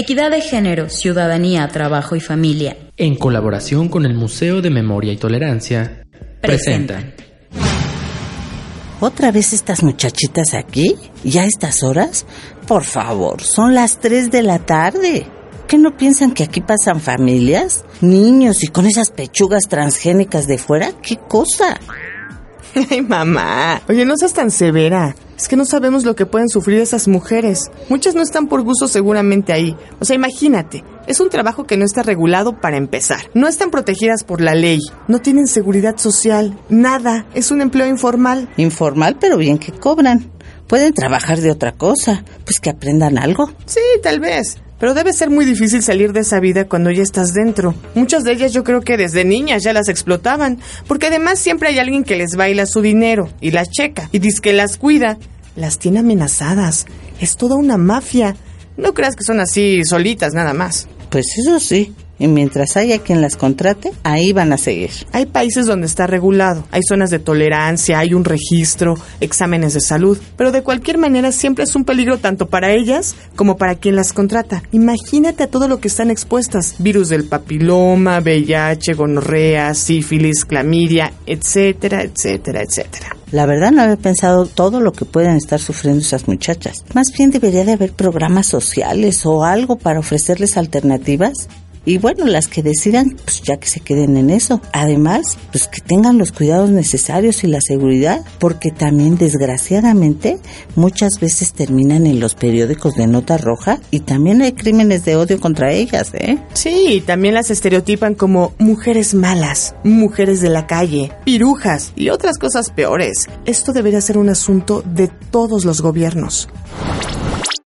Equidad de Género, Ciudadanía, Trabajo y Familia, en colaboración con el Museo de Memoria y Tolerancia, presentan. ¿Otra vez estas muchachitas aquí? ¿Ya a estas horas? Por favor, son las 3 de la tarde. ¿Qué no piensan que aquí pasan familias? Niños y con esas pechugas transgénicas de fuera? ¿Qué cosa? Ay, mamá. Oye, no seas tan severa. Es que no sabemos lo que pueden sufrir esas mujeres. Muchas no están por gusto seguramente ahí. O sea, imagínate, es un trabajo que no está regulado para empezar. No están protegidas por la ley. No tienen seguridad social. Nada. Es un empleo informal. Informal, pero bien que cobran. Pueden trabajar de otra cosa. Pues que aprendan algo. Sí, tal vez. Pero debe ser muy difícil salir de esa vida cuando ya estás dentro. Muchas de ellas yo creo que desde niñas ya las explotaban, porque además siempre hay alguien que les baila su dinero y las checa y dice que las cuida. Las tiene amenazadas. Es toda una mafia. No creas que son así solitas nada más. Pues eso sí. Y mientras haya quien las contrate, ahí van a seguir. Hay países donde está regulado, hay zonas de tolerancia, hay un registro, exámenes de salud, pero de cualquier manera siempre es un peligro tanto para ellas como para quien las contrata. Imagínate a todo lo que están expuestas, virus del papiloma, VIH, gonorrea, sífilis, clamidia, etcétera, etcétera, etcétera. La verdad no había pensado todo lo que pueden estar sufriendo esas muchachas. Más bien debería de haber programas sociales o algo para ofrecerles alternativas y bueno, las que decidan, pues ya que se queden en eso. Además, pues que tengan los cuidados necesarios y la seguridad, porque también desgraciadamente muchas veces terminan en los periódicos de nota roja y también hay crímenes de odio contra ellas, ¿eh? Sí, también las estereotipan como mujeres malas, mujeres de la calle, pirujas y otras cosas peores. Esto debería ser un asunto de todos los gobiernos.